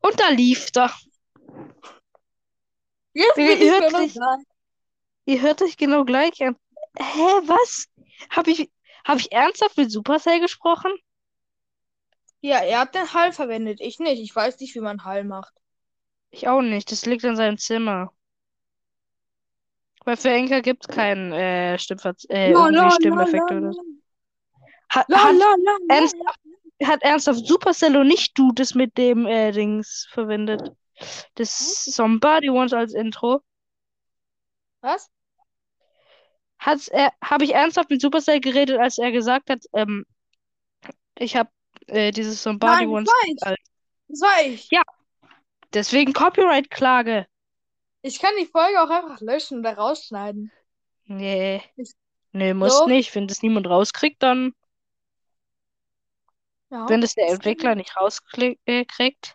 Und da lief da. Jetzt Digga, ihr hört da. Ihr hört euch genau gleich an. Hä, was? Hab ich, hab ich ernsthaft mit Supercell gesprochen? Ja, er hat den Hall verwendet. Ich nicht. Ich weiß nicht, wie man Hall macht. Ich auch nicht. Das liegt in seinem Zimmer. Weil für Enker gibt es keinen äh, Stimmver äh, irgendwie lol, Stimmeffekt lol, oder so. Hat, hat, ernsthaft, hat ernsthaft Supercell und nicht du das mit dem äh, Dings verwendet. Das Somebody Wants als Intro. Was? Hat's er, habe ich ernsthaft mit Supercell geredet, als er gesagt hat, ähm, ich habe äh, dieses Somebody Nein, das Wants war ich. als. Das war ich. Deswegen Copyright-Klage. Ich kann die Folge auch einfach löschen oder rausschneiden. Nee. Ich- Nee, muss Doch. nicht. Wenn das niemand rauskriegt, dann. Ja. Wenn das der Entwickler nicht rauskriegt. Äh, kriegt.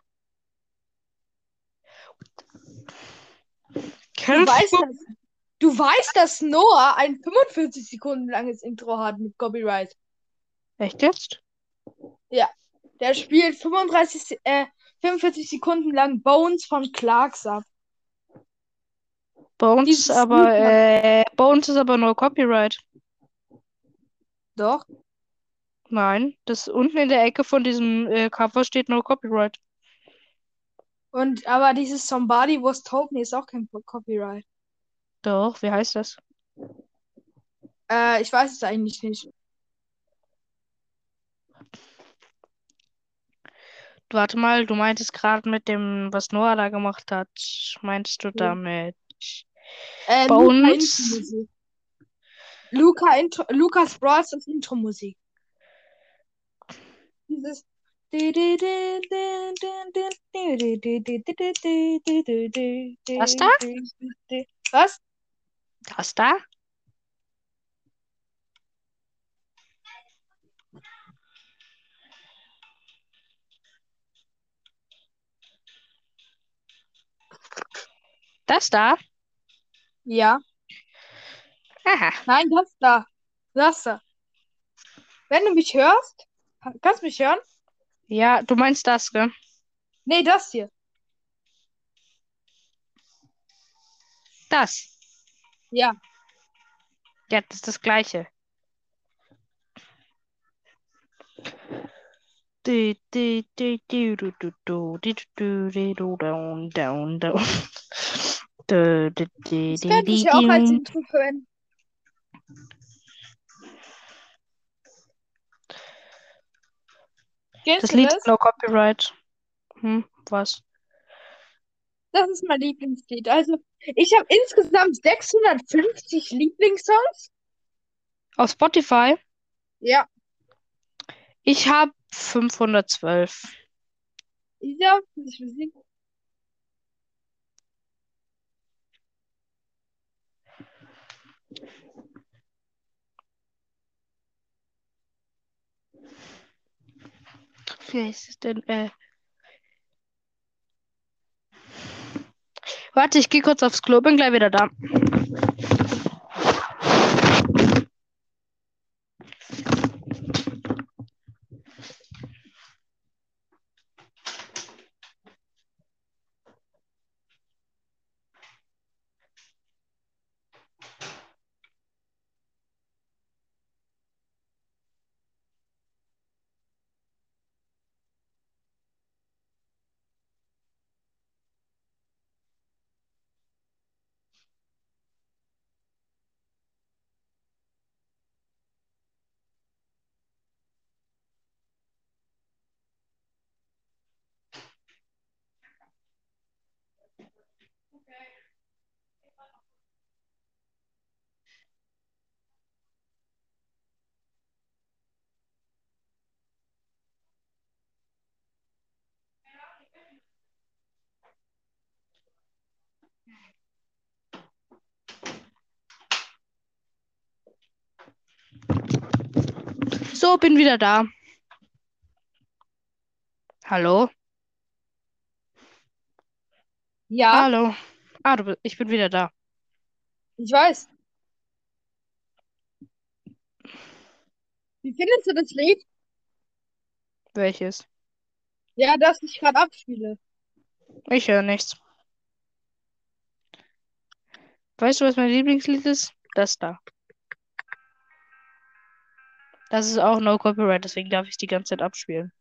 Du weißt du das. Du weißt, dass Noah ein 45 Sekunden langes Intro hat mit Copyright. Echt jetzt? Der spielt 35, Se- äh, 45 Sekunden lang Bones von Clarks ab. Bei uns Dieses aber, äh, bei uns ist aber nur Copyright. Doch. Nein, das unten in der Ecke von diesem äh, Cover steht nur Copyright. Und aber dieses Somebody Was Told Me ist auch kein Copyright. Doch, wie heißt das? Äh, ich weiß es eigentlich nicht. Warte mal, du meintest gerade mit dem, was Noah da gemacht hat, meinst du Ja. Äh, Bei Luca Intro, Lukas Bros. Intro-Musik. Dieses. Was da? Was? Das da? Das da? Ja. Aha. Nein, das da. Das da. Wenn du mich hörst, kannst du mich hören? Ja, du meinst das, gell? Nee, das hier. Das. Ja. Ja, das ist das Gleiche. Du, du, du, du, du, du, du, du, du, du, du, down, down, down. Du, du, du, Das du, könnte ich du, auch als du. Intro verwenden. Kennst Das du Lied das? ist no copyright. Hm, was? Das ist mein Lieblingslied. Also, ich habe insgesamt 650 Lieblingssongs. Auf Spotify? Ja. Ich habe 512. Ja, ich will singen. Wie heißt es denn? Äh. Warte, ich gehe kurz aufs Klo, bin gleich wieder da. So, bin wieder da. Hallo? Ja, Hallo. Ah, du, bi- ich bin wieder da. ich weiß. Wie findest du das Lied? Welches? Ja, das ich gerade abspiele. Ich höre nichts. Weißt du, was mein Lieblingslied ist? Das da. Das ist auch no copyright, deswegen darf ich die ganze Zeit abspielen.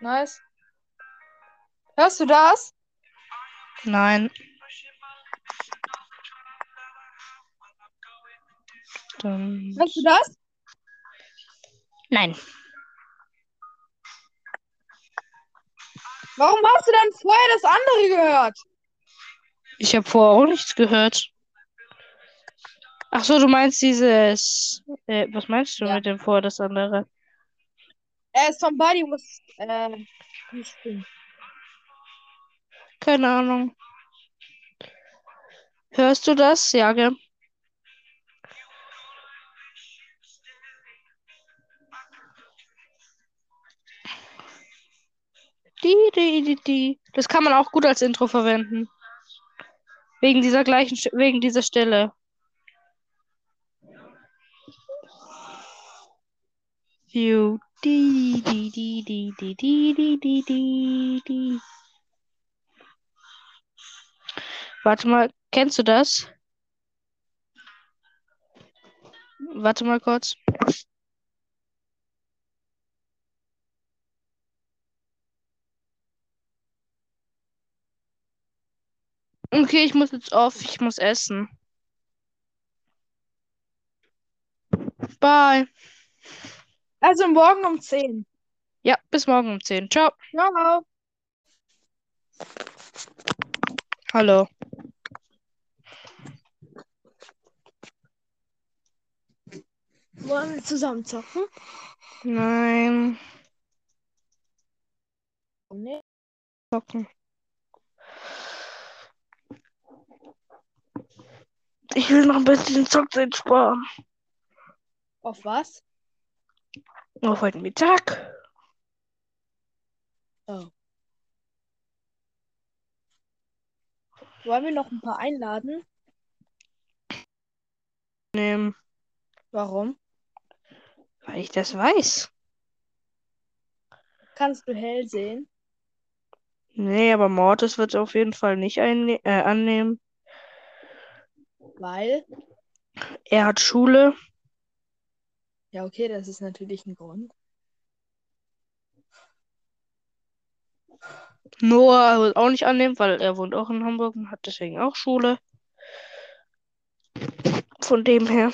Nice. Hörst du das? Nein. Dann... Hörst du das? Nein. Warum hast du dann vorher das andere gehört? Ich habe vorher auch nichts gehört. Ach so, du meinst dieses. Äh, was meinst du Ja. mit dem vorher das andere? Äh, somebody was, äh. Keine Ahnung. Hörst du das? Ja, gell? Die, die, die, die. Das kann man auch gut als Intro verwenden. Wegen dieser gleichen, wegen dieser Stelle. Die, die, die, die, die, die, die, die, die. Warte mal, kennst du das? Warte mal kurz. Okay, ich muss jetzt auf, ich muss essen. Bye. Also morgen um 10. Ja, bis morgen um 10. Ciao. Ciao. Hallo. Wollen wir zusammen zocken? Nein. Nee. Zocken. Ich will noch ein bisschen Zockzeit sparen. Auf was? Auf heute Mittag. Wollen wir noch ein paar einladen? Nehmen, Warum? weil ich das weiß. Kannst du hell sehen? Nee, aber Mortis wird auf jeden Fall nicht äh, annehmen. Weil. Er hat Schule. Ja, okay, das ist natürlich ein Grund. Noah wird auch nicht annehmen, weil er wohnt auch in Hamburg und hat deswegen auch Schule. Von dem her.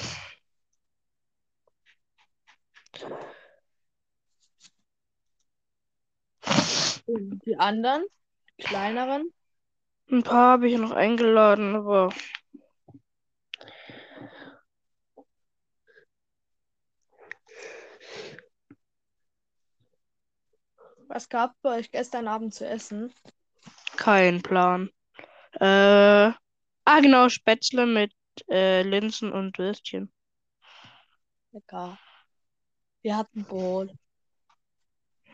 Und die anderen, kleineren, Ein paar habe ich noch eingeladen, aber was gab bei euch gestern Abend zu essen? kein Plan. Äh, ah, genau, Spätzle mit äh, Linsen und Würstchen. Lecker. Wir hatten Brot.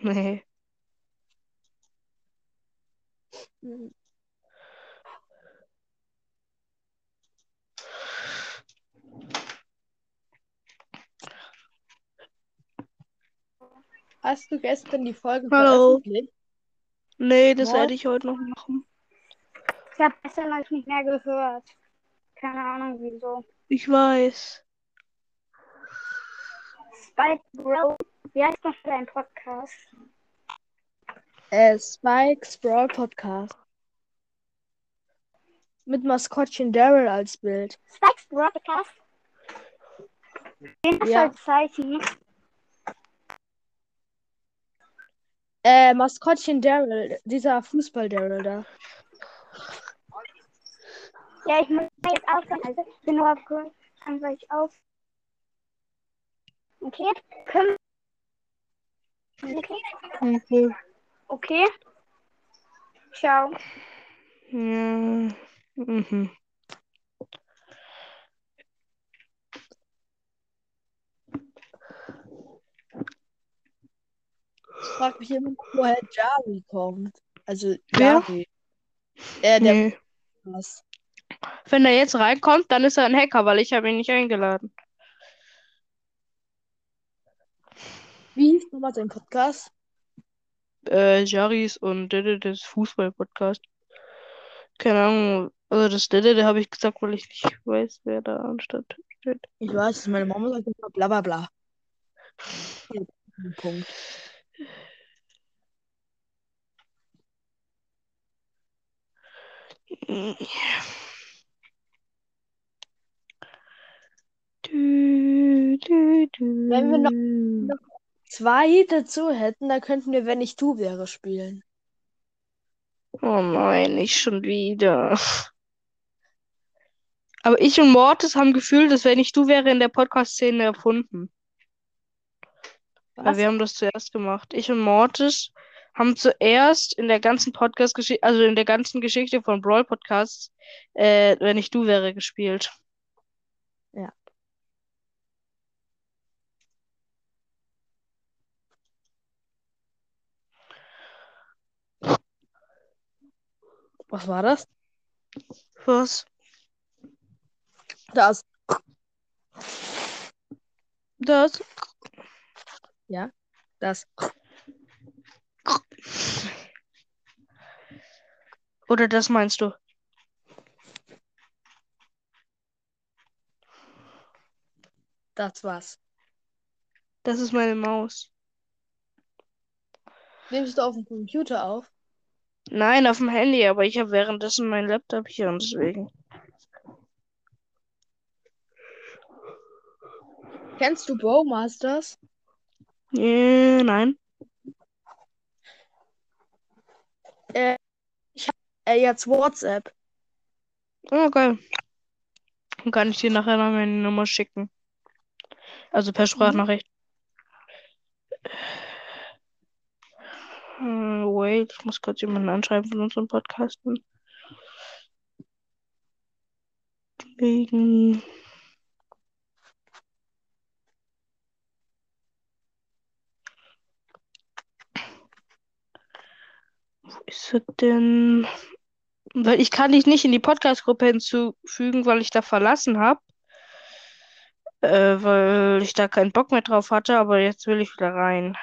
Nee. Hast du gestern die Folge Hallo. veröffentlicht? Nee, das werde ich heute noch machen. Ich habe gestern euch nicht mehr gehört. Keine Ahnung wieso. Ich weiß. Spike Bro. Wie heißt noch dein Podcast? Äh, Spikes Brawl Podcast. Mit Maskottchen Daryl als Bild. Spikes Broadcast? Den hast Ja. du als Zeichen. Äh, Maskottchen Daryl, dieser Fußball-Daryl da. Ja, ich muss jetzt aufhören. Also, ich bin nur kurz. Dann soll ich auf. Okay. Können Okay. Okay. Okay. Ciao. Ja. Mhm. Ich frag mich immer, woher Jari kommt. Also, Wer? Jari. Äh, der Nee. was. Wenn er jetzt reinkommt, dann ist er ein Hacker, weil ich habe ihn nicht eingeladen. Wie hieß nochmal sein Podcast? Äh, Jaris und Dede, das Fußball-Podcast. Keine Ahnung. Also das Dede, habe ich gesagt, weil ich nicht weiß, wer da anstatt steht. Ich weiß, meine Mama sagt immer bla bla bla. *laughs* Punkt. Du, du, du. Wenn wir noch- Zwei dazu hätten, dann könnten wir, wenn ich du wäre, spielen. Oh nein, nicht schon wieder. Aber ich und Mortis haben gefühlt, dass wenn ich du wäre in der Podcast-Szene erfunden. Weil Was? wir haben das zuerst gemacht. Ich und Mortis haben zuerst in der ganzen Podcast-Geschichte, also in der ganzen Geschichte von Brawl Podcasts, äh, wenn ich du wäre, gespielt. Ja. Was war das? Was? Das. Das? Das. Oder das meinst du? Das war's. Das ist meine Maus. Nimmst du auf dem Computer auf? Nein, auf dem Handy, aber ich habe währenddessen meinen Laptop hier und deswegen. Kennst du Bowmasters? Äh, nein. Äh, jetzt WhatsApp. Oh, geil. Dann kann ich dir nachher noch meine Nummer schicken. Also per Sprachnachricht. Äh, wait, ich muss kurz jemanden anschreiben von unseren Podcasten. Wegen. Ist er denn? Weil ich kann dich nicht in die Podcast-Gruppe hinzufügen, weil ich da verlassen habe. Äh, weil ich da keinen Bock mehr drauf hatte, aber jetzt will ich wieder rein.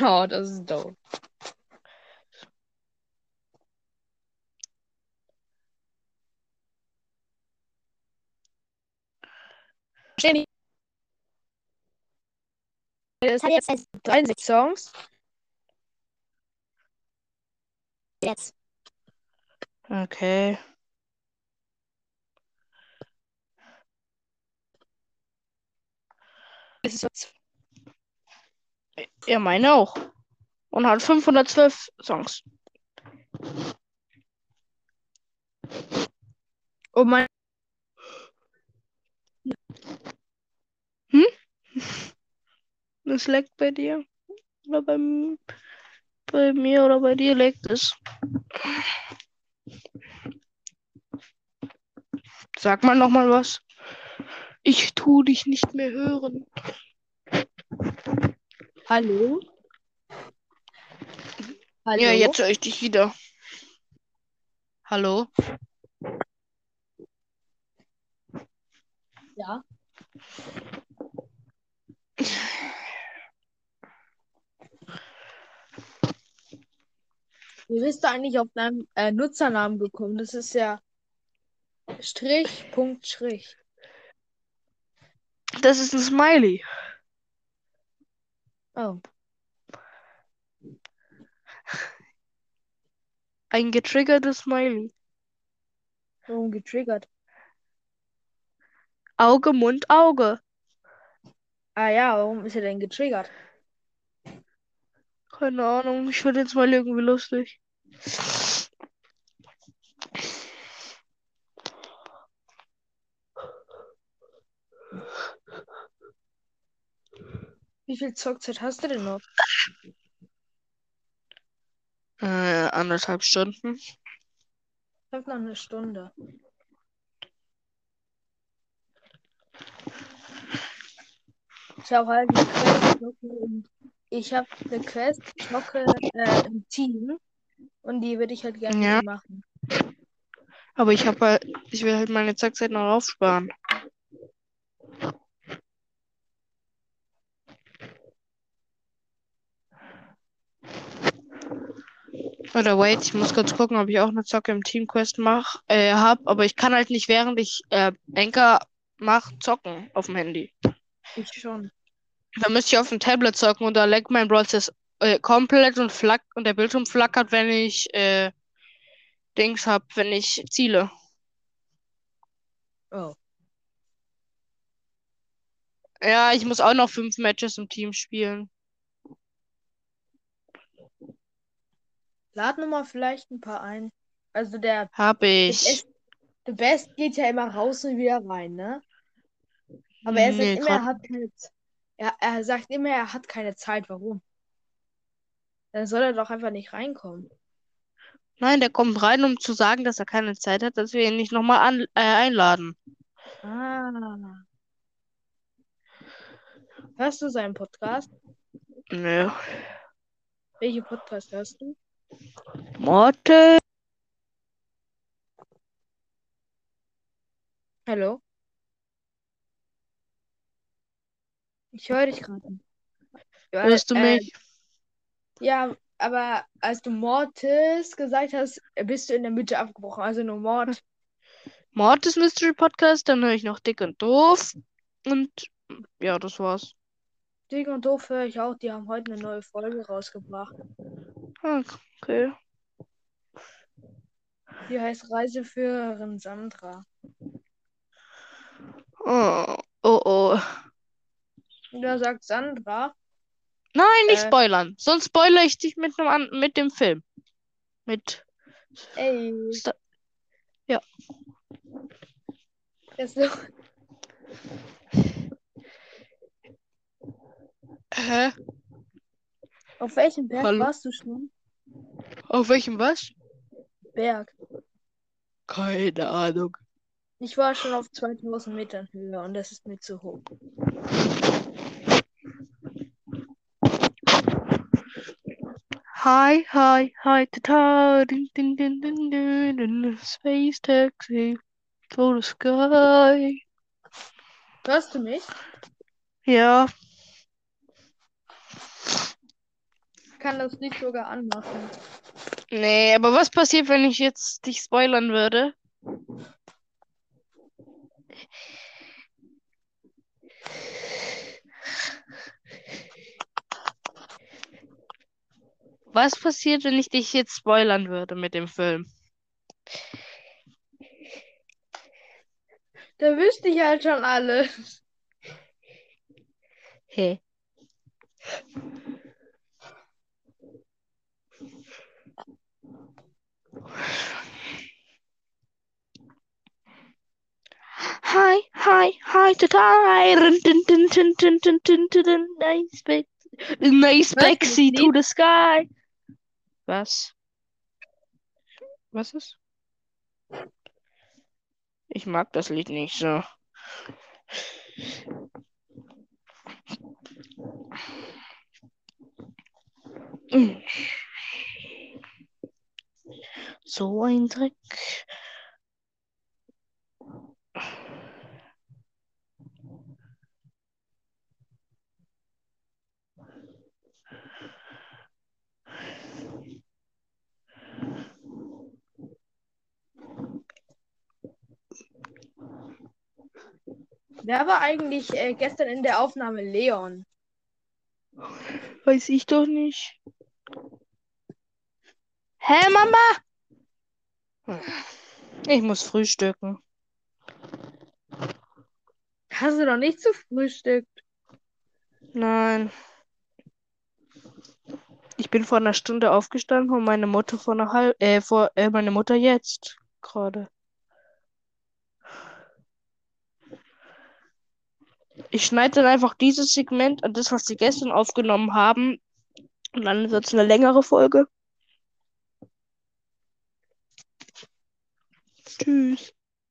Oh, das ist doof. Jenny. Das hat jetzt 63 Songs. Jetzt. Okay. Ist Ja, meine auch. Und hat 512 Songs. Oh mein. Das leckt bei dir. Oder bei, m- bei mir oder bei dir leckt es. Sag mal nochmal was. Ich tu dich nicht mehr hören. Hallo? Hallo? Ja, jetzt höre ich dich wieder. Hallo? Ja. *laughs* Wie bist du eigentlich auf deinen äh, Nutzernamen gekommen? Das ist ja Strich, Punkt, Strich. Das ist ein Smiley. Oh. Ein getriggertes Smiley. Warum getriggert? Auge, Mund, Auge. Ah ja, warum ist er denn getriggert? Keine Ahnung. Ich finde den Smiley irgendwie lustig. Wie viel Zockzeit hast du denn noch? Äh, anderthalb Stunden. Ich hab noch eine Stunde. Ich habe halt eine Quest. Ich habe eine Quest, zocke äh, im Team. Und die würde ich halt gerne Ja. machen. Aber ich habe halt, ich will halt meine Zackzeit noch aufsparen. Oder wait, ich muss kurz gucken, ob ich auch eine Zocke im Teamquest mach, äh, hab, aber ich kann halt nicht während ich äh, Anchor mach zocken auf dem Handy. Ich schon. Da müsste ich auf dem Tablet zocken und da leckt mein Stars, äh, komplett und flack und der Bildschirm flackert, wenn ich äh, Dings hab, wenn ich ziele. Oh. Ja, ich muss auch noch fünf Matches im Team spielen. Lad nochmal vielleicht ein paar ein. Also der, Hab der, ich. Best, der Best geht ja immer raus und wieder rein, ne? Aber er sagt Nee, immer, er hat keine er, er sagt immer, er hat keine Zeit. Warum? Dann soll er doch einfach nicht reinkommen. Nein, der kommt rein, um zu sagen, dass er keine Zeit hat, dass wir ihn nicht nochmal an, äh, einladen. Ah. Hörst du seinen Podcast? Nö. Nee. Welche Podcast hörst du? Morte. Hallo? Ich höre dich gerade. Hörst du äh, mich? Äh, ja, aber als du Mortis gesagt hast, bist du in der Mitte abgebrochen. Also nur Mord. Mortis Mystery Podcast, dann höre ich noch Dick und Doof. Und ja, das war's. Dick und Doof höre ich auch. Die haben heute eine neue Folge rausgebracht. Okay. Die heißt Reiseführerin Sandra. Oh, oh, oh. Da sagt Sandra, Nein, nicht Äh. spoilern. Sonst spoilere ich dich mit dem, an mit dem Film. Mit. ey, Sta das ist Hä? auf welchem Berg Hallo? warst du schon? Auf welchem was? Berg. Keine Ahnung. Ich war schon auf 2000 Metern Höhe und das ist mir zu hoch. Hi, hi, hi, ta, din, din, din, din, din, din, space taxi to the sky. Hörst du mich? Ja, Ich kann das Lied sogar anmachen. nee, aber was passiert, wenn ich jetzt dich spoilern würde? was passiert, wenn ich dich jetzt spoilern würde mit dem Film? Da wüsste ich halt schon alles. Hey. Hi, hi, hi, total. Nice back, nice backseat to the sky. Was? Was ist? Ich mag das Lied nicht so. So ein Dreck. Wer war eigentlich äh, gestern in der Aufnahme Leon? Weiß ich doch nicht. Hä, Mama? Ich muss frühstücken. Hast du noch nicht zu frühstückt? Nein. Ich bin vor einer Stunde aufgestanden und meine Mutter vor einer halb, äh, vor, äh, meine Mutter jetzt gerade. Ich schneide dann einfach dieses Segment an das, was sie gestern aufgenommen haben. Und dann wird es eine längere Folge. Tschüss.